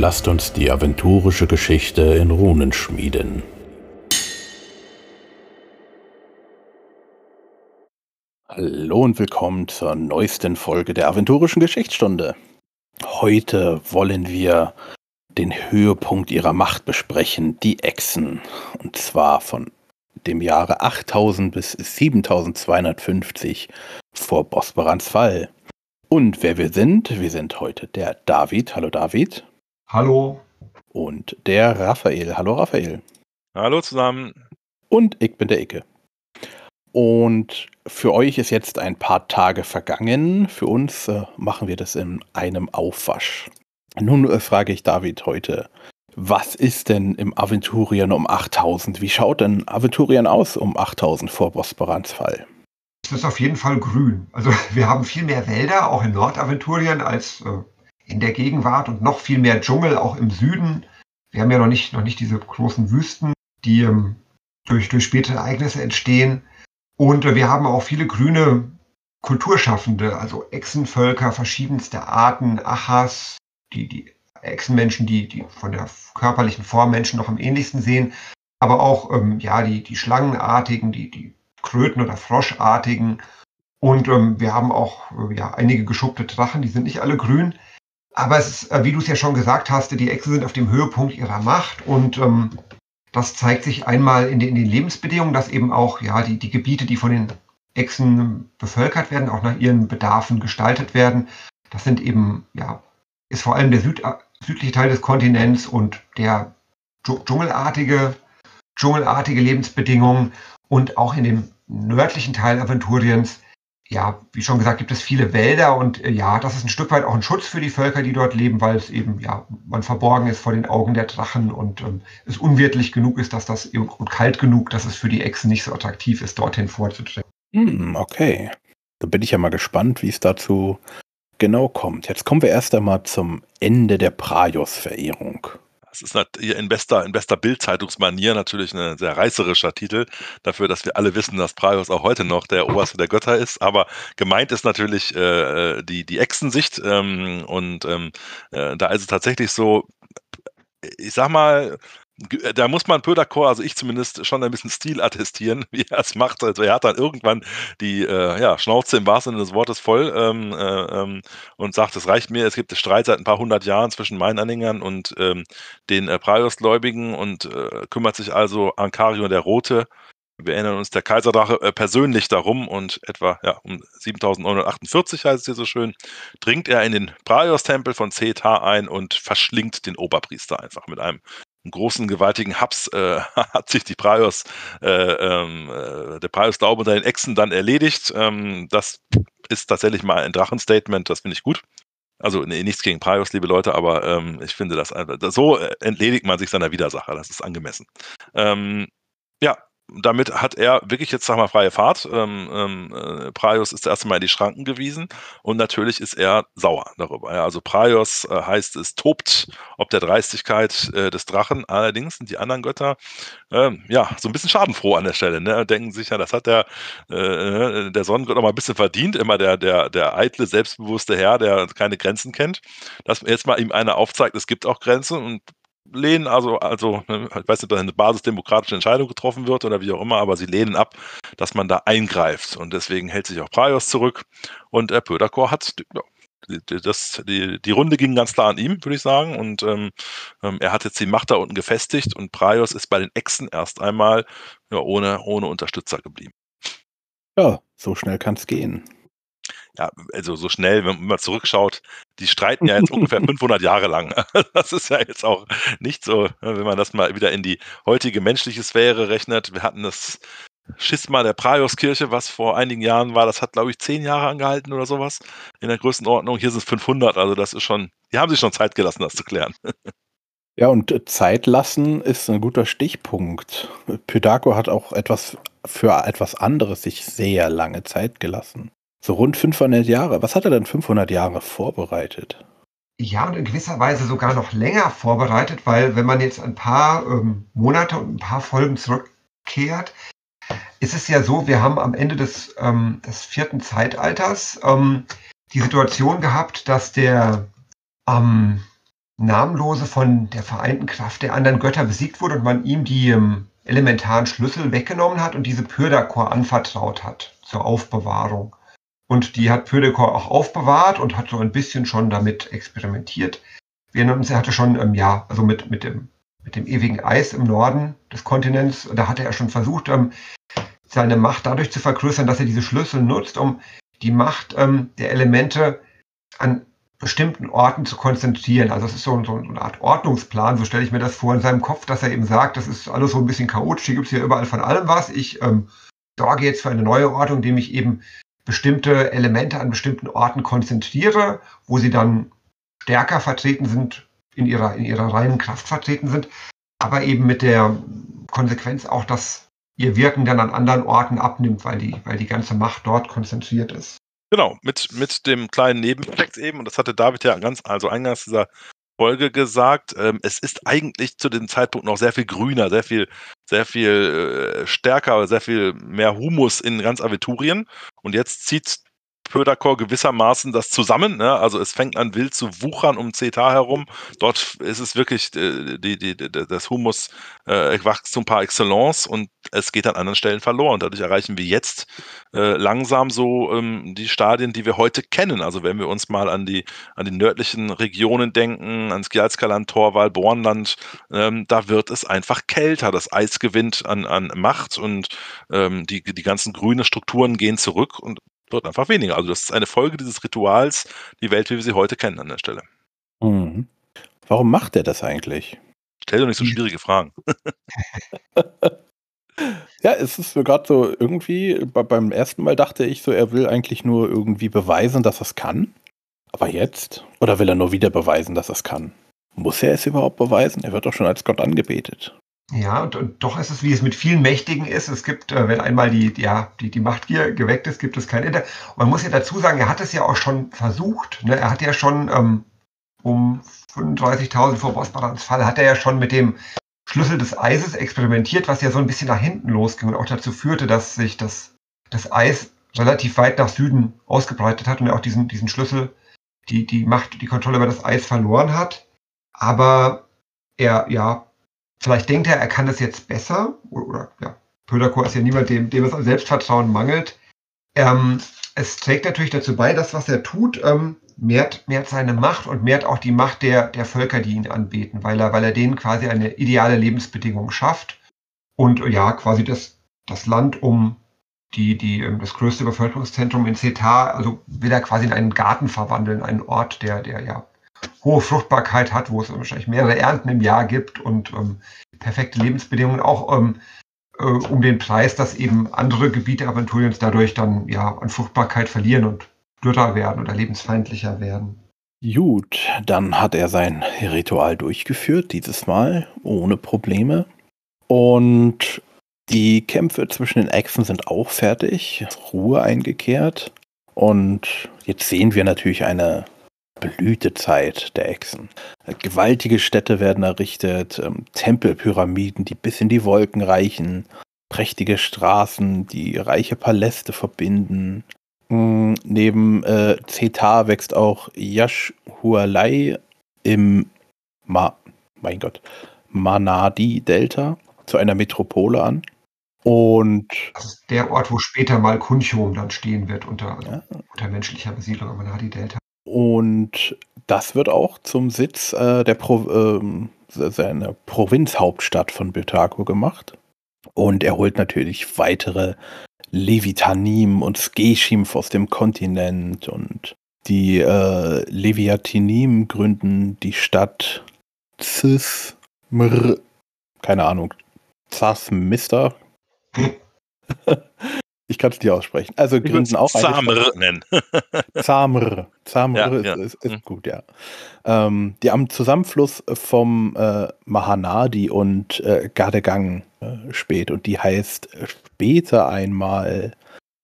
Lasst uns die aventurische Geschichte in Runen schmieden. Hallo und willkommen zur neuesten Folge der aventurischen Geschichtsstunde. Heute wollen wir den Höhepunkt ihrer Macht besprechen, die Echsen. Und zwar von dem Jahre 8000 bis 7250 vor Bosporans Fall. Und wer wir sind, wir sind heute der David. Hallo David. Hallo. Und der Raphael. Hallo Raphael. Hallo zusammen. Und ich bin der Icke. Und für euch ist jetzt ein paar Tage vergangen. Für uns äh, machen wir das in einem Aufwasch. Nun äh, frage ich David heute, was ist denn im Aventurien um 8000? Wie schaut denn Aventurien aus um 8000 vor Bosporans Fall? Es ist auf jeden Fall grün. Also wir haben viel mehr Wälder, auch in Nordaventurien, als äh, in der Gegenwart und noch viel mehr Dschungel, auch im Süden. Wir haben ja noch nicht, noch nicht diese großen Wüsten, die ähm, durch, durch spätere Ereignisse entstehen. Und äh, wir haben auch viele grüne Kulturschaffende, also Echsenvölker verschiedenster Arten, Achas, die, die Echsenmenschen, die, die von der körperlichen Form Menschen noch am ähnlichsten sehen, aber auch ähm, ja, die, die Schlangenartigen, die, die Kröten- oder Froschartigen. Und ähm, wir haben auch äh, ja, einige geschuppte Drachen, die sind nicht alle grün. Aber es ist, äh, wie du es ja schon gesagt hast, die Echsen sind auf dem Höhepunkt ihrer Macht und ähm, das zeigt sich einmal in, den, in den Lebensbedingungen, dass eben auch ja, die, die Gebiete, die von den Echsen bevölkert werden, auch nach ihren Bedarfen gestaltet werden. Das sind eben, ja, ist vor allem der Süd, südliche Teil des Kontinents und der dschungelartige, dschungelartige Lebensbedingungen und auch in dem nördlichen Teil Aventuriens ja, wie schon gesagt, gibt es viele Wälder und äh, ja, das ist ein Stück weit auch ein Schutz für die Völker, die dort leben, weil es eben, ja, man verborgen ist vor den Augen der Drachen und ähm, es unwirtlich genug ist, dass das und kalt genug, dass es für die Echsen nicht so attraktiv ist, dorthin vorzudringen. Hm, okay. Da bin ich ja mal gespannt, wie es dazu genau kommt. Jetzt kommen wir erst einmal zum Ende der Praios-Verehrung. Es ist in bester, in bester Bild-Zeitungsmanier natürlich ein sehr reißerischer Titel dafür, dass wir alle wissen, dass Praios auch heute noch der Oberste der Götter ist. Aber gemeint ist natürlich äh, äh die, die Echsensicht. Ähm, und ähm, äh, da ist es tatsächlich so, ich sag mal, da muss man Pöderkor, also ich zumindest, schon ein bisschen Stil attestieren, wie er es macht. Also er hat dann irgendwann die äh, ja, Schnauze im wahrsten Sinne des Wortes voll ähm, äh, ähm, und sagt, es reicht mir, es gibt Streit seit ein paar hundert Jahren zwischen meinen Anhängern und ähm, den äh, Praios-Gläubigen und äh, kümmert sich also Ankario der Rote. Wir erinnern uns, der Kaiserdrache äh, persönlich darum und etwa ja, um 7948 heißt es hier so schön, dringt er in den Praios-Tempel von Zeta ein und verschlingt den Oberpriester einfach mit einem einen großen, gewaltigen Hubs äh, hat sich die Praios, äh, ähm, äh, der Praios-Glaube unter den Echsen dann erledigt. Ähm, das ist tatsächlich mal ein Drachenstatement, das finde ich gut. Also nee, nichts gegen Praios, liebe Leute, aber ähm, ich finde, das, so äh, entledigt man sich seiner Widersacher, das ist angemessen. Ähm, damit hat er wirklich jetzt, sag mal, freie Fahrt. Ähm, ähm, äh, Praios ist das erste Mal in die Schranken gewiesen und natürlich ist er sauer darüber. Ja. Also Praios äh, heißt, es tobt ob der Dreistigkeit äh, des Drachen. Allerdings sind die anderen Götter ähm, ja so ein bisschen schadenfroh an der Stelle. Ne? Denken sich ja, das hat der, äh, der Sonnengott noch mal ein bisschen verdient. Immer der, der, der eitle, selbstbewusste Herr, der keine Grenzen kennt. Dass jetzt mal ihm einer aufzeigt, es gibt auch Grenzen und lehnen, also, also ne, ich weiß nicht, ob da eine basisdemokratische Entscheidung getroffen wird oder wie auch immer, aber sie lehnen ab, dass man da eingreift. Und deswegen hält sich auch Praios zurück. Und äh, Pöderkor hat ja, das, die, die Runde ging ganz klar an ihm, würde ich sagen. Und ähm, ähm, er hat jetzt die Macht da unten gefestigt und Praios ist bei den Echsen erst einmal ja, ohne, ohne Unterstützer geblieben. Ja, so schnell kann es gehen ja, also so schnell, wenn man zurückschaut, die streiten ja jetzt ungefähr 500 Jahre lang. Das ist ja jetzt auch nicht so, ne, wenn man das mal wieder in die heutige menschliche Sphäre rechnet. Wir hatten das Schisma der Praios-Kirche, was vor einigen Jahren war, das hat, glaube ich, zehn Jahre angehalten oder sowas in der Größenordnung. Hier sind es 500, also das ist schon, die haben sich schon Zeit gelassen, das zu klären. Ja, und Zeit lassen ist ein guter Stichpunkt. Pydago hat auch etwas für etwas anderes sich sehr lange Zeit gelassen. So rund 500 Jahre. Was hat er denn 500 Jahre vorbereitet? Ja, und in gewisser Weise sogar noch länger vorbereitet, weil wenn man jetzt ein paar ähm, Monate und ein paar Folgen zurückkehrt, ist es ja so, wir haben am Ende des, ähm, des vierten Zeitalters ähm, die Situation gehabt, dass der, ähm, Namenlose von der vereinten Kraft der anderen Götter besiegt wurde und man ihm die ähm, elementaren Schlüssel weggenommen hat und diese Pyrdakor anvertraut hat zur Aufbewahrung. Und die hat Pyrdakor auch aufbewahrt und hat so ein bisschen schon damit experimentiert. Wir erinnern uns, er hatte schon, ähm, ja, also mit, mit, dem, mit dem ewigen Eis im Norden des Kontinents, da hatte er schon versucht, ähm, seine Macht dadurch zu vergrößern, dass er diese Schlüssel nutzt, um die Macht ähm, der Elemente an bestimmten Orten zu konzentrieren. Also es ist so, so, eine Art Ordnungsplan, so stelle ich mir das vor in seinem Kopf, dass er eben sagt, das ist alles so ein bisschen chaotisch, hier gibt es hier überall von allem was. Ich ähm, sorge jetzt für eine neue Ordnung, indem ich eben bestimmte Elemente an bestimmten Orten konzentriere, wo sie dann stärker vertreten sind, in ihrer, in ihrer reinen Kraft vertreten sind, aber eben mit der Konsequenz auch, dass ihr Wirken dann an anderen Orten abnimmt, weil die, weil die ganze Macht dort konzentriert ist. Genau, mit, mit dem kleinen Nebeneffekt eben, und das hatte David ja ganz, also eingangs dieser Folge gesagt, ähm, es ist eigentlich zu dem Zeitpunkt noch sehr viel grüner, sehr viel, sehr viel äh, stärker, sehr viel mehr Humus in ganz Aventurien. Und jetzt zieht Pöderkor gewissermaßen das zusammen. Ne? Also es fängt an wild zu wuchern um CETA herum. Dort ist es wirklich äh, die, die, das Humus äh, Wachstum par excellence und es geht an anderen Stellen verloren. Dadurch erreichen wir jetzt äh, langsam so ähm, die Stadien, die wir heute kennen. Also wenn wir uns mal an die, an die nördlichen Regionen denken, ans Gjalskaland, Torwall, Bornland, ähm, da wird es einfach kälter. Das Eis gewinnt an, an Macht und ähm, die, die ganzen grünen Strukturen gehen zurück und wird einfach weniger. Also das ist eine Folge dieses Rituals, die Welt, wie wir sie heute kennen an der Stelle. Mhm. Warum macht er das eigentlich? Stell doch nicht so schwierige Fragen. ja, es ist mir gerade so irgendwie, beim ersten Mal dachte ich so, er will eigentlich nur irgendwie beweisen, dass er es kann. Aber jetzt? Oder will er nur wieder beweisen, dass er es kann? Muss er es überhaupt beweisen? Er wird doch schon als Gott angebetet. Ja, und, und, doch ist es, wie es mit vielen Mächtigen ist. Es gibt, äh, wenn einmal die, ja, die, die Machtgier geweckt ist, gibt es kein Ende. Man muss ja dazu sagen, er hat es ja auch schon versucht. Ne? Er hat ja schon ähm, um 35.000 vor Bossbarans Fall, hat er ja schon mit dem Schlüssel des Eises experimentiert, was ja so ein bisschen nach hinten losging und auch dazu führte, dass sich das, das Eis relativ weit nach Süden ausgebreitet hat und er auch diesen, diesen Schlüssel, die, die Macht, die Kontrolle über das Eis verloren hat. Aber er, ja, vielleicht denkt er, er kann das jetzt besser, oder, oder ja, Pöderkor ist ja niemand, dem, dem es an Selbstvertrauen mangelt. Ähm, es trägt natürlich dazu bei, dass was er tut, ähm, mehrt, mehrt seine Macht und mehrt auch die Macht der, der Völker, die ihn anbeten, weil er, weil er denen quasi eine ideale Lebensbedingung schafft und ja, quasi das, das Land um die, die, ähm, das größte Bevölkerungszentrum in Cetar, also will er quasi in einen Garten verwandeln, einen Ort, der, der ja hohe Fruchtbarkeit hat, wo es wahrscheinlich mehrere Ernten im Jahr gibt und ähm, perfekte Lebensbedingungen, auch ähm, äh, um den Preis, dass eben andere Gebiete Aventuriens dadurch dann ja an Fruchtbarkeit verlieren und dürrer werden oder lebensfeindlicher werden. Gut, dann hat er sein Ritual durchgeführt, dieses Mal ohne Probleme. Und die Kämpfe zwischen den Echsen sind auch fertig, Ruhe eingekehrt. Und jetzt sehen wir natürlich eine Blütezeit der Echsen. Gewaltige Städte werden errichtet, ähm, Tempelpyramiden, die bis in die Wolken reichen, prächtige Straßen, die reiche Paläste verbinden. Mm, neben äh, Zeta wächst auch Yashhualai im Ma mein Gott, Manadi-Delta zu einer Metropole an. Und das ist der Ort, wo später mal Kunchum dann stehen wird unter, ja. unter menschlicher Besiedlung am Manadi-Delta. Und das wird auch zum Sitz äh, der Pro ähm, seiner Provinzhauptstadt von Betaco gemacht. Und er holt natürlich weitere Levitanim und Skeshim aus dem Kontinent und die äh, Leviatinim gründen die Stadt Zismr, keine Ahnung, Zasmister. Ich kann es nicht aussprechen. Also gründen auch Zamr nennen. Zamr. Zamr ja, ist, ja. ist, ist mhm. gut, ja. Ähm, die am Zusammenfluss vom äh, Mahanadi und äh, Gardegang äh, spät und die heißt später einmal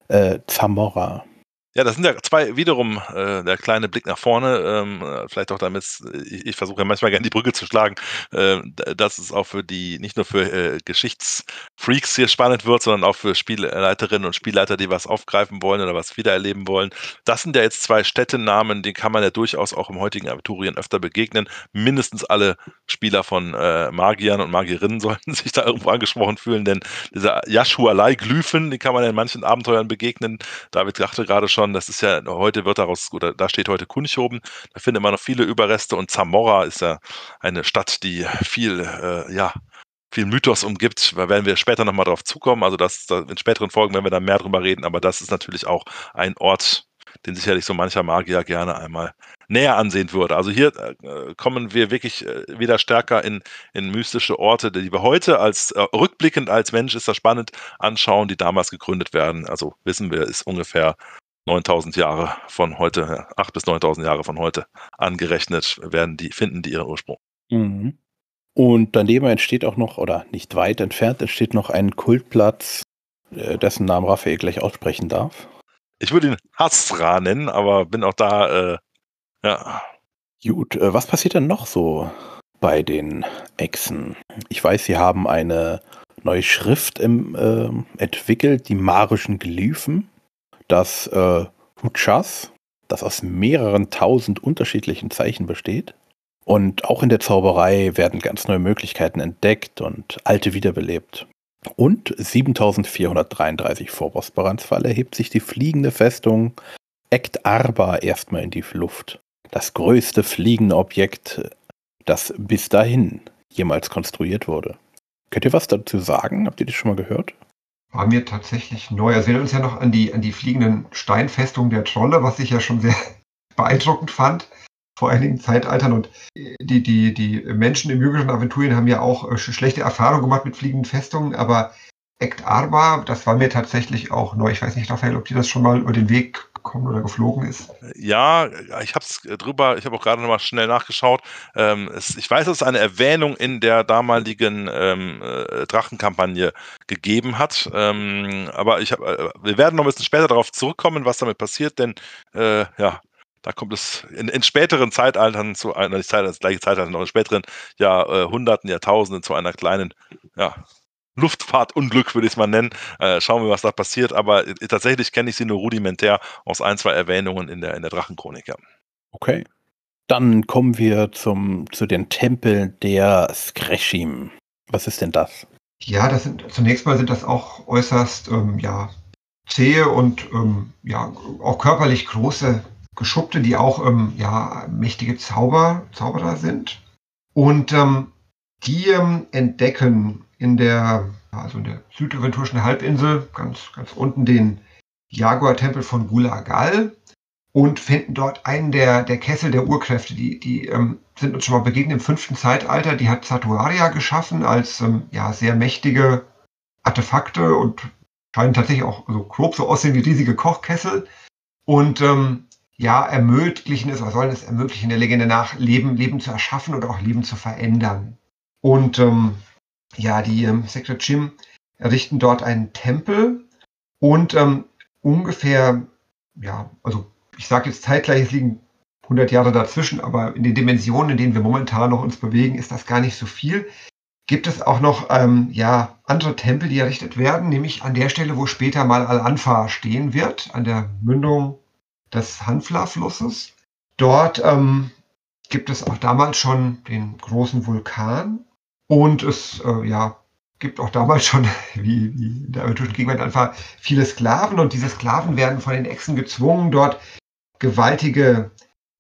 äh, Zamora. Ja, das sind ja zwei wiederum äh, der kleine Blick nach vorne, ähm, vielleicht auch damit, ich, ich versuche ja manchmal gerne die Brücke zu schlagen, äh, dass es auch für die, nicht nur für äh, Geschichtsfreaks hier spannend wird, sondern auch für Spielleiterinnen und Spielleiter, die was aufgreifen wollen oder was wiedererleben wollen. Das sind ja jetzt zwei Städtenamen, denen kann man ja durchaus auch im heutigen Abiturien öfter begegnen. Mindestens alle Spieler von äh, Magiern und Magierinnen sollten sich da irgendwo angesprochen fühlen, denn diese Yashualai-Glyphen, die kann man in manchen Abenteuern begegnen. David dachte gerade schon, das ist ja, heute wird daraus, oder da steht heute Kunchoben, da findet man noch viele Überreste und Zamora ist ja eine Stadt, die viel, äh, ja, viel Mythos umgibt. Da werden wir später nochmal drauf zukommen. Also das, in späteren Folgen werden wir da mehr drüber reden, aber das ist natürlich auch ein Ort, den sicherlich so mancher Magier gerne einmal näher ansehen würde. Also hier äh, kommen wir wirklich äh, wieder stärker in, in mystische Orte, die wir heute als äh, rückblickend als Mensch ist das spannend anschauen, die damals gegründet werden. Also wissen wir, ist ungefähr 9000 Jahre von heute, 8 bis 9000 Jahre von heute angerechnet werden die, finden die ihren Ursprung. Mhm. Und daneben entsteht auch noch, oder nicht weit entfernt, entsteht noch ein Kultplatz, äh, dessen Namen Raphael gleich aussprechen darf. Ich würde ihn Hasra nennen, aber bin auch da, äh, ja. Gut, äh, was passiert denn noch so bei den Echsen? Ich weiß, sie haben eine neue Schrift im, äh, entwickelt, die marischen Glyphen das äh, Huchas, das aus mehreren tausend unterschiedlichen Zeichen besteht. Und auch in der Zauberei werden ganz neue Möglichkeiten entdeckt und alte wiederbelebt. Und 7433 vor Bosporans Fall erhebt sich die fliegende Festung Ekt Arba erstmal in die Luft. Das größte fliegende Objekt, das bis dahin jemals konstruiert wurde. Könnt ihr was dazu sagen? Habt ihr das schon mal gehört? War mir tatsächlich neu. Also wir erinnern uns ja noch an die, an die fliegenden Steinfestungen der Trolle, was ich ja schon sehr beeindruckend fand vor einigen Zeitaltern. Und die, die, die Menschen im jüngeren Aventurien haben ja auch äh, schlechte Erfahrungen gemacht mit fliegenden Festungen, aber Ekt Arba, das war mir tatsächlich auch neu. Ich weiß nicht, Raphael, ob dir das schon mal über den Weg gekommen oder geflogen ist. Ja, ich habe es drüber, ich habe auch gerade nochmal schnell nachgeschaut. Ähm, es, ich weiß, dass es eine Erwähnung in der damaligen ähm, äh, Drachenkampagne gegeben hat. Ähm, aber ich hab, äh, wir werden noch ein bisschen später darauf zurückkommen, was damit passiert, denn äh, ja, da kommt es in, in späteren Zeitaltern zu einer, nicht Zeitalter, das gleiche Zeitalter, noch in späteren Jahrhunderten, Jahrtausenden zu einer kleinen, ja, Luftfahrtunglück, würde ich es mal nennen. Äh, schauen wir, was da passiert. Aber äh, tatsächlich kenne ich sie nur rudimentär aus ein, zwei Erwähnungen in der, in der Drachenchronik. Ja. Okay. Dann kommen wir zum, zu den Tempeln der Skreshim. Was ist denn das? Ja, das sind zunächst mal sind das auch äußerst ähm, ja, zähe und ähm, ja, auch körperlich große Geschuppte, die auch ähm, ja, mächtige Zauber, Zauberer sind. Und ähm, die ähm, entdecken in der, also in der südaventurischen Halbinsel, ganz, ganz unten den Jaguar-Tempel von Gulagal und finden dort einen der, der Kessel der Urkräfte. Die, die ähm, sind uns schon mal begegnet im fünften Zeitalter. Die hat Satuaria geschaffen als ähm, ja, sehr mächtige Artefakte und scheinen tatsächlich auch so grob so aussehen wie riesige Kochkessel. Und ähm, ja, ermöglichen es, oder sollen es ermöglichen, der Legende nach, Leben, Leben zu erschaffen oder auch Leben zu verändern. Und ähm, ja, die ähm, Secret Jim errichten dort einen Tempel und ähm, ungefähr, ja, also ich sage jetzt zeitgleich, es liegen 100 Jahre dazwischen, aber in den Dimensionen, in denen wir momentan noch uns bewegen, ist das gar nicht so viel. Gibt es auch noch ähm, ja, andere Tempel, die errichtet werden, nämlich an der Stelle, wo später mal Al-Anfa stehen wird, an der Mündung des Hanfla-Flusses. Dort ähm, gibt es auch damals schon den großen Vulkan, und es äh, ja, gibt auch damals schon, wie, wie in der aventurischen Gegenwart, einfach viele Sklaven. Und diese Sklaven werden von den Echsen gezwungen, dort gewaltige,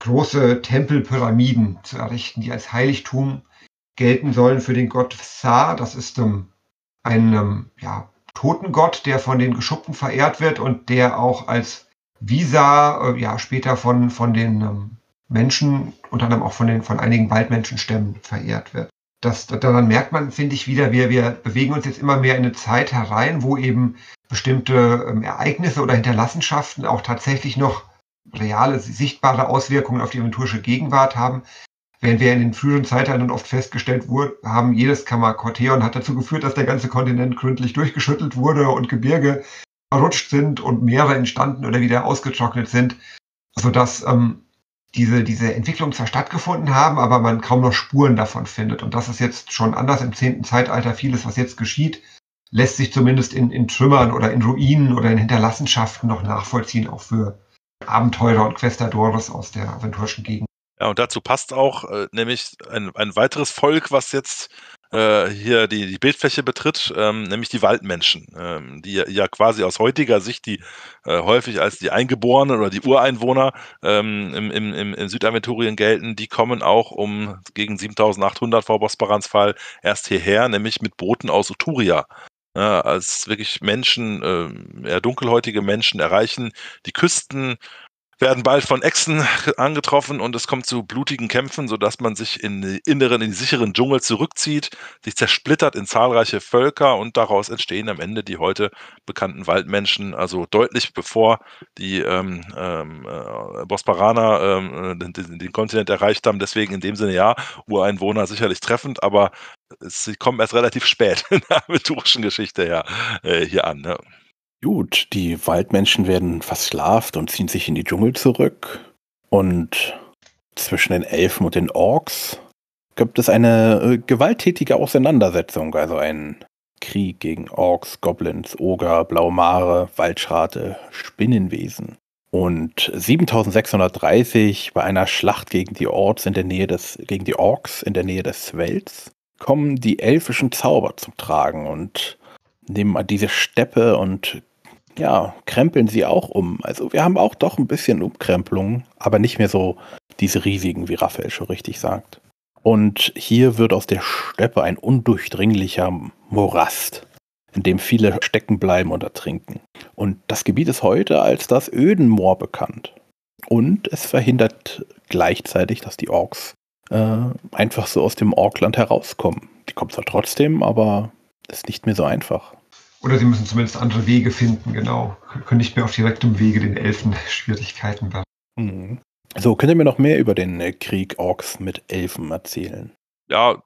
große Tempelpyramiden zu errichten, die als Heiligtum gelten sollen für den Gott Sa. Das ist ähm, ein ähm, ja, Totengott, der von den Geschuppten verehrt wird und der auch als Visa äh, ja, später von, von den ähm, Menschen, unter anderem auch von, den, von einigen Waldmenschenstämmen verehrt wird das, daran merkt man, finde ich, wieder, wir, wir bewegen uns jetzt immer mehr in eine Zeit herein, wo eben bestimmte ähm, Ereignisse oder Hinterlassenschaften auch tatsächlich noch reale, sichtbare Auswirkungen auf die aventurische Gegenwart haben. Während wir in den früheren Zeitaltern oft festgestellt wurde, haben, jedes Kammerkorteon hat dazu geführt, dass der ganze Kontinent gründlich durchgeschüttelt wurde und Gebirge verrutscht sind und Meere entstanden oder wieder ausgetrocknet sind, sodass ähm, diese, diese Entwicklungen zwar stattgefunden haben, aber man kaum noch Spuren davon findet. Und das ist jetzt schon anders im zehnten Zeitalter. Vieles, was jetzt geschieht, lässt sich zumindest in, in Trümmern oder in Ruinen oder in Hinterlassenschaften noch nachvollziehen, auch für Abenteurer und Questadores aus der aventurischen Gegend. Ja, und dazu passt auch äh, nämlich ein, ein weiteres Volk, was jetzt äh, hier die, die Bildfläche betritt, ähm, nämlich die Waldmenschen, ähm, die ja quasi aus heutiger Sicht die äh, häufig als die Eingeborenen oder die Ureinwohner ähm, im, im, im, Südaventurien gelten, die kommen auch um gegen 7800 vor Bosbarans Fall erst hierher, nämlich mit Booten aus Uturia. Ja, als wirklich Menschen, äh, eher dunkelhäutige Menschen erreichen die Küsten werden bald von Echsen angetroffen und es kommt zu blutigen Kämpfen, sodass man sich in die inneren, in die sicheren Dschungel zurückzieht, sich zersplittert in zahlreiche Völker und daraus entstehen am Ende die heute bekannten Waldmenschen, also deutlich bevor die ähm, ähm, äh, Bosparaner ähm, den, den, Kontinent erreicht haben. Deswegen in dem Sinne ja, Ureinwohner sicherlich treffend, aber sie kommen erst relativ spät in der aventurischen Geschichte her, äh, hier an. Ne? Gut, die Waldmenschen werden versklavt und ziehen sich in die Dschungel zurück. Und zwischen den Elfen und den Orks gibt es eine äh, gewalttätige Auseinandersetzung, also ein Krieg gegen Orks, Goblins, Oger, Blaumare, Waldschrate, Spinnenwesen. Und 7630 bei einer Schlacht gegen die Orks in der Nähe des, gegen die Orks in der Nähe des Swells kommen die elfischen Zauber zum Tragen und nehmen diese Steppe und ja, krempeln sie auch um. Also wir haben auch doch ein bisschen Umkrempelung, aber nicht mehr so diese riesigen, wie Raphael schon richtig sagt. Und hier wird aus der Steppe ein undurchdringlicher Morast, in dem viele stecken bleiben und ertrinken. Und das Gebiet ist heute als das Ödenmoor bekannt. Und es verhindert gleichzeitig, dass die Orks äh, einfach so aus dem Orkland herauskommen. Die kommen zwar trotzdem, aber ist nicht mehr so einfach. Oder sie müssen zumindest andere Wege finden, genau. Können nicht mehr auf direktem Wege den Elfen Schwierigkeiten werden. Mhm. So, könnt ihr mir noch mehr über den äh, Krieg Orks mit Elfen erzählen? Ja,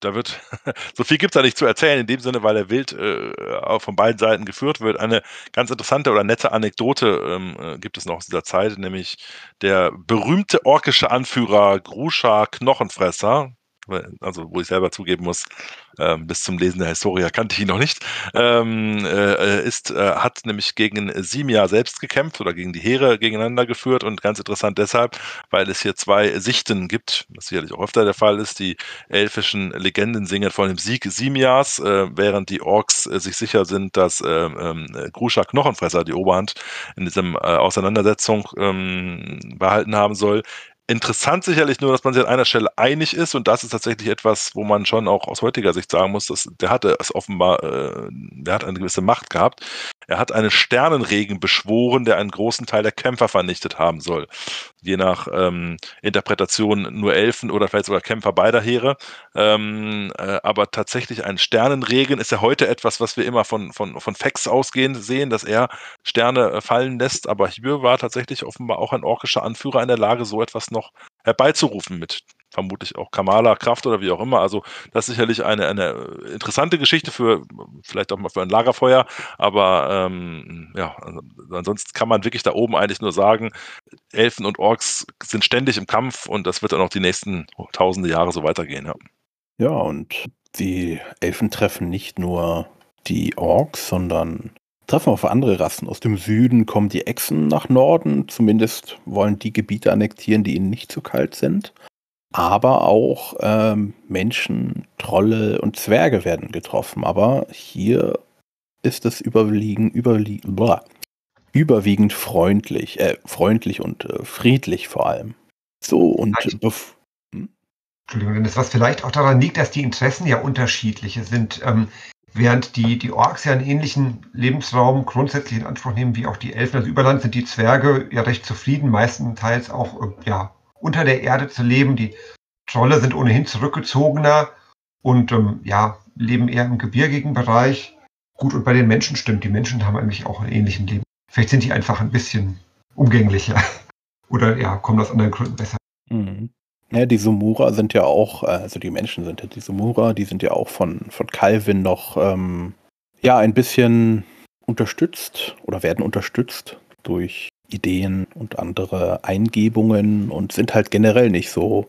da wird, so viel gibt es da nicht zu erzählen, in dem Sinne, weil er wild äh, auch von beiden Seiten geführt wird. Eine ganz interessante oder nette Anekdote ähm, äh, gibt es noch aus dieser Zeit, nämlich der berühmte orkische Anführer Gruscha Knochenfresser, also wo ich selber zugeben muss, ähm, bis zum Lesen der Historia kannte ich ihn noch nicht, ähm, äh, ist, äh, hat nämlich gegen Simia selbst gekämpft oder gegen die Heere gegeneinander geführt und ganz interessant deshalb, weil es hier zwei Sichten gibt, was sicherlich auch öfter der Fall ist, die elfischen Legenden singen von dem Sieg Simias, äh, während die Orks äh, sich sicher sind, dass ähm, ähm, Gruscha Knochenfresser die Oberhand in diesem äh, Auseinandersetzung ähm, behalten haben soll, Interessant sicherlich nur, dass man sich an einer Stelle einig ist und das ist tatsächlich etwas, wo man schon auch aus heutiger Sicht sagen muss, dass der hatte es offenbar, äh, der hat eine gewisse Macht gehabt. Er hat einen Sternenregen beschworen, der einen großen Teil der Kämpfer vernichtet haben soll. Je nach ähm, Interpretation nur Elfen oder vielleicht sogar Kämpfer beider Heere. Ähm, äh, aber tatsächlich ein Sternenregen ist ja heute etwas, was wir immer von, von, von Fex ausgehend sehen, dass er Sterne äh, fallen lässt. Aber hier war tatsächlich offenbar auch ein orkischer Anführer in der Lage, so etwas noch herbeizurufen mit vermutlich auch Kamala Kraft oder wie auch immer. Also das ist sicherlich eine, eine interessante Geschichte für vielleicht auch mal für ein Lagerfeuer, aber ähm, ja, also, ansonsten kann man wirklich da oben eigentlich nur sagen, Elfen und Orks sind ständig im Kampf und das wird dann auch die nächsten tausende Jahre so weitergehen. Ja, ja und die Elfen treffen nicht nur die Orks, sondern treffen auf andere Rassen. Aus dem Süden kommen die Echsen nach Norden, zumindest wollen die Gebiete annektieren, die ihnen nicht zu kalt sind aber auch ähm, Menschen, Trolle und Zwerge werden getroffen. Aber hier ist es überwiegend, überwiegend, blah, überwiegend freundlich, äh, freundlich und äh, friedlich vor allem. So und hm? Entschuldigung, das was vielleicht auch daran liegt, dass die Interessen ja unterschiedliche sind. Ähm, während die, die Orks ja einen ähnlichen Lebensraum grundsätzlich in Anspruch nehmen wie auch die Elfen. Also Überland sind die Zwerge ja recht zufrieden, meistenteils auch äh, ja, unter der Erde zu leben. Die Trolle sind ohnehin zurückgezogener und ähm, ja, leben eher im gebirgigen Bereich. Gut, und bei den Menschen stimmt, die Menschen haben eigentlich auch einen ähnlichen Leben. Vielleicht sind die einfach ein bisschen umgänglicher. Oder ja, kommen aus anderen Gründen besser. Mhm. Ja, die Sumura sind ja auch, äh, also die Menschen sind ja die Sumura, die sind ja auch von, von Calvin noch, ähm, ja, ein bisschen unterstützt oder werden unterstützt durch Ideen und andere Eingebungen und sind halt generell nicht so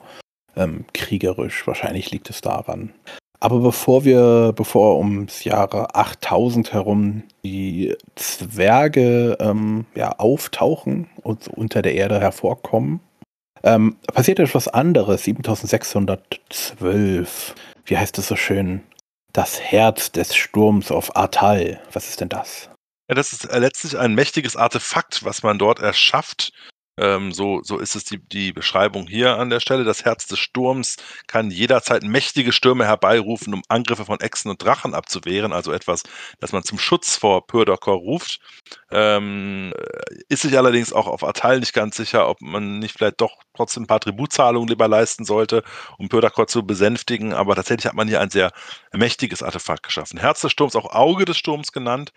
ähm, kriegerisch. Wahrscheinlich liegt es daran. Aber bevor wir, bevor ums Jahre 8000 herum die Zwerge ähm, ja, auftauchen und unter der Erde hervorkommen, ähm, passiert etwas anderes. 7612. Wie heißt es so schön? Das Herz des Sturms auf Artal. Was ist denn das? Ja, das ist letztlich ein mächtiges Artefakt, was man dort erschafft, ähm, so, so ist es die, die Beschreibung hier an der Stelle. Das Herz des Sturms kann jederzeit mächtige Stürme herbeirufen, um Angriffe von Echsen und Drachen abzuwehren. Also etwas, das man zum Schutz vor Pyrdokor ruft. Ähm, ist sich allerdings auch auf Atal nicht ganz sicher, ob man nicht vielleicht doch trotzdem ein paar Tributzahlungen lieber leisten sollte, um Pyrdokor zu besänftigen. Aber tatsächlich hat man hier ein sehr mächtiges Artefakt geschaffen. Herz des Sturms, auch Auge des Sturms genannt.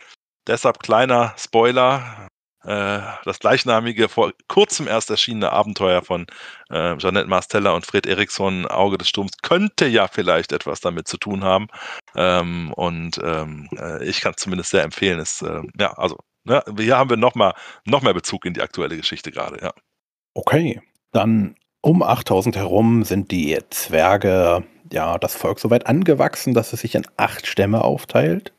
Deshalb kleiner Spoiler, äh, das gleichnamige, vor kurzem erst erschienene Abenteuer von äh, Jeanette Marstella und Fred Eriksson, Auge des Sturms, könnte ja vielleicht etwas damit zu tun haben. Ähm, und ähm, äh, ich kann es zumindest sehr empfehlen. Ist, äh, ja, also, ne, hier haben wir nochmal noch mehr Bezug in die aktuelle Geschichte gerade, ja. Okay, dann um 8000 herum sind die Zwerge, ja, das Volk so weit angewachsen, dass es sich in acht Stämme aufteilt,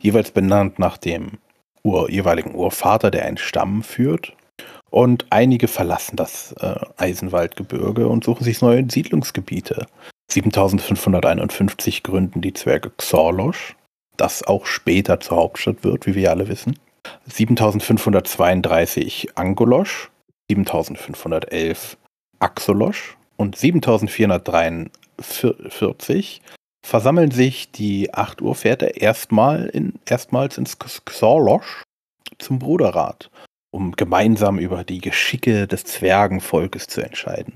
jeweils benannt nach dem Ur, jeweiligen Urvater, der einen Stamm führt. Und einige verlassen das äh, Eisenwaldgebirge und suchen sich neue Siedlungsgebiete. 7551 gründen die Zwerge Xorlosch, das auch später zur Hauptstadt wird, wie wir alle wissen. 7532 Angolosch, 7511 Axolosch und 7443 versammeln sich die 8 Uhr Pferde erstmal in, erstmals ins Xorlosch zum Bruderrat, um gemeinsam über die Geschicke des Zwergenvolkes zu entscheiden.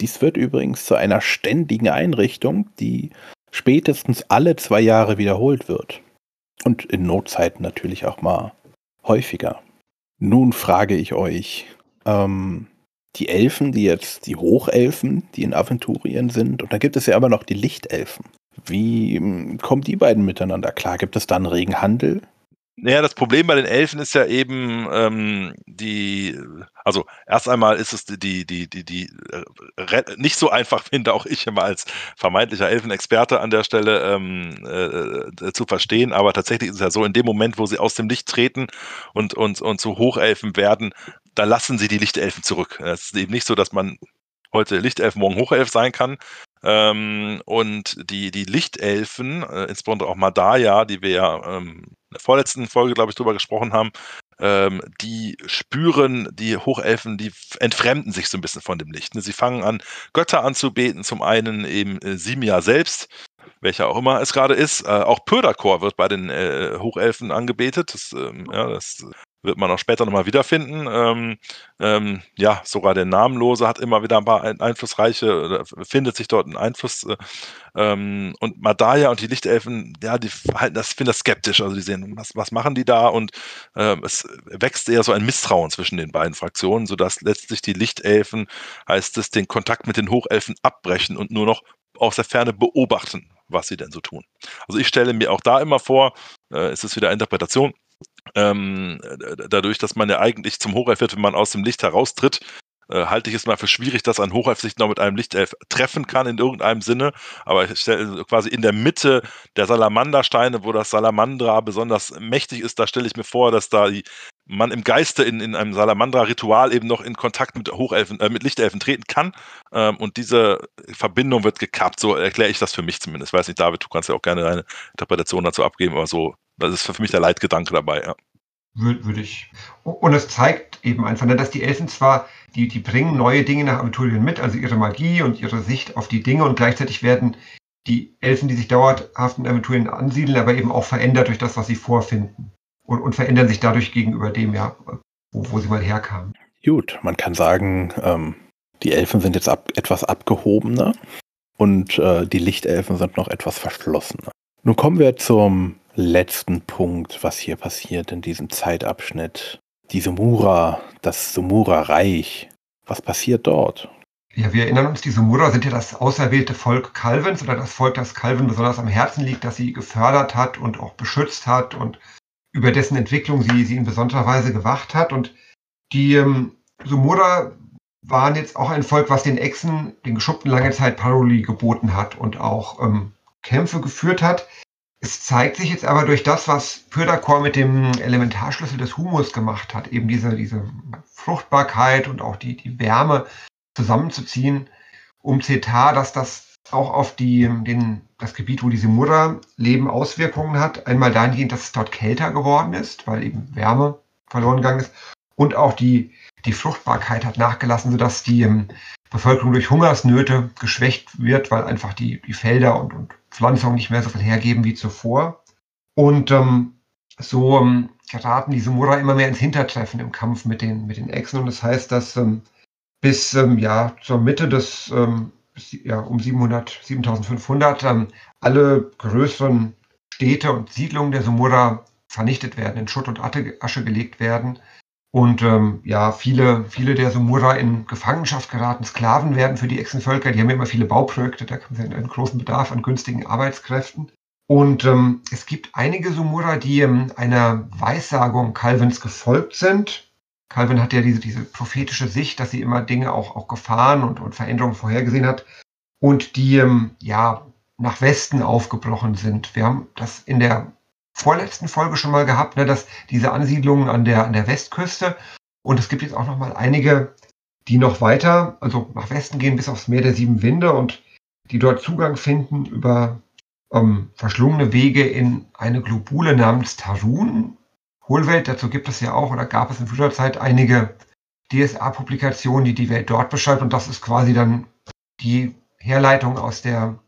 Dies wird übrigens zu einer ständigen Einrichtung, die spätestens alle zwei Jahre wiederholt wird. Und in Notzeiten natürlich auch mal häufiger. Nun frage ich euch, ähm, die Elfen, die jetzt die Hochelfen, die in Aventurien sind, und da gibt es ja aber noch die Lichtelfen. Wie hm, kommen die beiden miteinander klar? Gibt es da einen regen Handel? Naja, das Problem bei den Elfen ist ja eben ähm, die, also erst einmal ist es die, die, die, die, äh, nicht so einfach, finde auch ich immer als vermeintlicher Elfenexperte an der Stelle ähm, äh, äh, zu verstehen, aber tatsächlich ist es ja so, in dem Moment, wo sie aus dem Licht treten und, und, und zu Hochelfen werden, da lassen sie die Lichtelfen zurück. Es ist eben nicht so, dass man heute Lichtelf, morgen Hochelf sein kann, ähm, und die, die Lichtelfen, äh, insbesondere auch Madaya, die wir ja ähm, in der vorletzten Folge, glaube ich, drüber gesprochen haben, ähm, die spüren, die Hochelfen, die entfremden sich so ein bisschen von dem Licht. Ne? Sie fangen an, Götter anzubeten, zum einen eben äh, Simia selbst, welcher auch immer es gerade ist. Äh, auch Pödakor wird bei den äh, Hochelfen angebetet. Das, ähm, ja, das wird man auch später nochmal wiederfinden. Ähm, ähm, ja, sogar der Namenlose hat immer wieder ein paar einflussreiche, findet sich dort ein Einfluss. Äh, ähm, und Madaya und die Lichtelfen, ja, die halten das, finden das skeptisch. Also die sehen, was, was machen die da? Und äh, es wächst eher so ein Misstrauen zwischen den beiden Fraktionen, sodass letztlich die Lichtelfen, heißt es, den Kontakt mit den Hochelfen abbrechen und nur noch aus der Ferne beobachten, was sie denn so tun. Also ich stelle mir auch da immer vor, äh, ist es wieder Interpretation, ähm, dadurch, dass man ja eigentlich zum Hochelf wird, wenn man aus dem Licht heraustritt, äh, halte ich es mal für schwierig, dass ein Hochelf sich noch mit einem Lichtelf treffen kann in irgendeinem Sinne. Aber ich stelle quasi in der Mitte der Salamandersteine, wo das Salamandra besonders mächtig ist, da stelle ich mir vor, dass da die, man im Geiste in, in einem Salamandra-Ritual eben noch in Kontakt mit Hochelfen, äh, mit Lichtelfen treten kann. Ähm, und diese Verbindung wird gekappt. So erkläre ich das für mich zumindest. Ich weiß nicht, David, du kannst ja auch gerne deine Interpretation dazu abgeben, aber so das ist für mich der Leitgedanke dabei, ja. Würde ich. Und es zeigt eben einfach, ne, dass die Elfen zwar, die, die bringen neue Dinge nach Aventurien mit, also ihre Magie und ihre Sicht auf die Dinge und gleichzeitig werden die Elfen, die sich dauerhaft in Aventurien ansiedeln, aber eben auch verändert durch das, was sie vorfinden. Und, und verändern sich dadurch gegenüber dem, ja, wo, wo sie mal herkamen. Gut, man kann sagen, ähm, die Elfen sind jetzt ab, etwas abgehobener und äh, die Lichtelfen sind noch etwas verschlossener. Nun kommen wir zum letzten Punkt, was hier passiert in diesem Zeitabschnitt. Die Sumura, das Sumura-Reich. Was passiert dort? Ja, wir erinnern uns, die Sumura sind ja das auserwählte Volk Calvins oder das Volk, das Calvin besonders am Herzen liegt, das sie gefördert hat und auch beschützt hat und über dessen Entwicklung sie, sie in besonderer Weise gewacht hat. Und die ähm, Sumura waren jetzt auch ein Volk, was den Echsen, den Geschuppten lange Zeit Paroli geboten hat und auch ähm, Kämpfe geführt hat. Es zeigt sich jetzt aber durch das, was Pöderkor mit dem Elementarschlüssel des Humus gemacht hat, eben diese, diese Fruchtbarkeit und auch die, die Wärme zusammenzuziehen, um Cetar, dass das auch auf die, den, das Gebiet, wo diese Mutter leben, Auswirkungen hat. Einmal dahingehend, dass es dort kälter geworden ist, weil eben Wärme verloren gegangen ist. Und auch die, die Fruchtbarkeit hat nachgelassen, sodass die ähm, Bevölkerung durch Hungersnöte geschwächt wird, weil einfach die, die Felder und, und Pflanzungen nicht mehr so viel hergeben wie zuvor. Und ähm, so ähm, geraten die Sumura immer mehr ins Hintertreffen im Kampf mit den, mit den Echsen. Und das heißt, dass ähm, bis ähm, ja, zur Mitte des, ähm, bis, ja, um 700, 7500 ähm, alle größeren Städte und Siedlungen der Sumura vernichtet werden, in Schutt und Asche gelegt werden. Und ähm, ja, viele, viele der Sumura in Gefangenschaft geraten, Sklaven werden für die Echsenvölker. Die haben ja immer viele Bauprojekte, da haben sie einen großen Bedarf an günstigen Arbeitskräften. Und ähm, es gibt einige Sumura, die ähm, einer Weissagung Calvins gefolgt sind. Calvin hat ja diese, diese prophetische Sicht, dass sie immer Dinge auch, auch Gefahren und, und Veränderungen vorhergesehen hat und die ähm, ja nach Westen aufgebrochen sind. Wir haben das in der vorletzten Folge schon mal gehabt, ne, dass diese Ansiedlungen an der, an der Westküste und es gibt jetzt auch noch mal einige, die noch weiter, also nach Westen gehen bis aufs Meer der sieben Winde und die dort Zugang finden über ähm, verschlungene Wege in eine Globule namens Tarun. Hohlwelt, dazu gibt es ja auch oder gab es in früher Zeit einige DSA-Publikationen, die die Welt dort beschreibt und das ist quasi dann die Herleitung aus der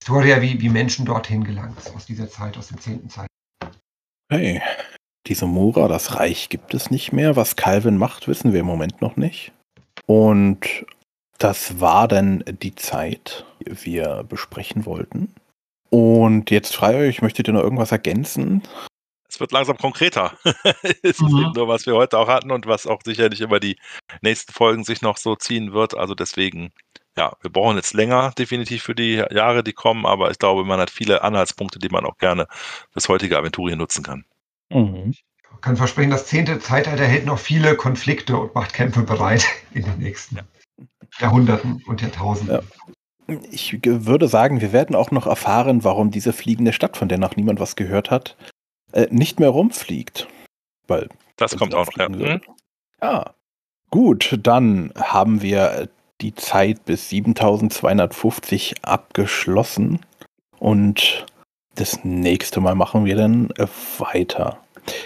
Historia, wie, wie Menschen dorthin gelangt, aus dieser Zeit, aus dem 10. Zeit. Hey, diese Mora, das Reich gibt es nicht mehr. Was Calvin macht, wissen wir im Moment noch nicht. Und das war dann die Zeit, die wir besprechen wollten. Und jetzt frage ich euch, möchtet ihr noch irgendwas ergänzen? Es wird langsam konkreter. es mhm. ist eben nur, was wir heute auch hatten und was auch sicherlich über die nächsten Folgen sich noch so ziehen wird. Also deswegen, ja, wir brauchen jetzt länger definitiv für die Jahre, die kommen, aber ich glaube, man hat viele Anhaltspunkte, die man auch gerne fürs heutige Aventurien nutzen kann. Mhm. Ich kann versprechen, das zehnte Zeitalter hält noch viele Konflikte und macht Kämpfe bereit in den nächsten ja. Jahrhunderten und Jahrtausenden. Ja. Ich würde sagen, wir werden auch noch erfahren, warum diese fliegende Stadt, von der noch niemand was gehört hat, äh, nicht mehr rumfliegt. Weil das kommt auch noch. Ja. Mhm. ja. Gut, dann haben wir die Zeit bis 7250 abgeschlossen und das nächste Mal machen wir dann äh, weiter.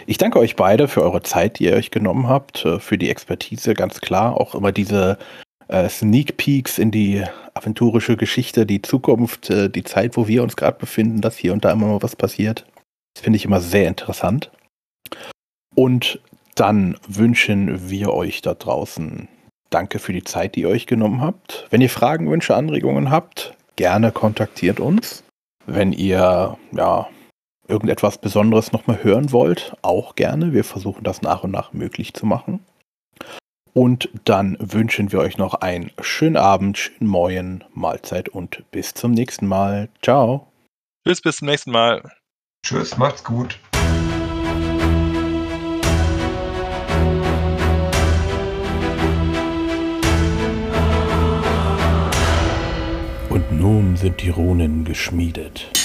Ich danke euch beide für eure Zeit, die ihr euch genommen habt, äh, für die Expertise, ganz klar. Auch immer diese äh, Sneak Peeks in die aventurische Geschichte, die Zukunft, äh, die Zeit, wo wir uns gerade befinden, dass hier und da immer mal was passiert. Das finde ich immer sehr interessant. Und dann wünschen wir euch da draußen danke für die Zeit, die ihr euch genommen habt. Wenn ihr Fragen, Wünsche, Anregungen habt, gerne kontaktiert uns. Wenn ihr ja irgendetwas Besonderes nochmal hören wollt, auch gerne. Wir versuchen das nach und nach möglich zu machen. Und dann wünschen wir euch noch einen schönen Abend, schönen Morgen, Mahlzeit und bis zum nächsten Mal. Ciao. Tschüss, bis zum nächsten Mal. Tschüss, macht's gut. Nun sind die Runen geschmiedet.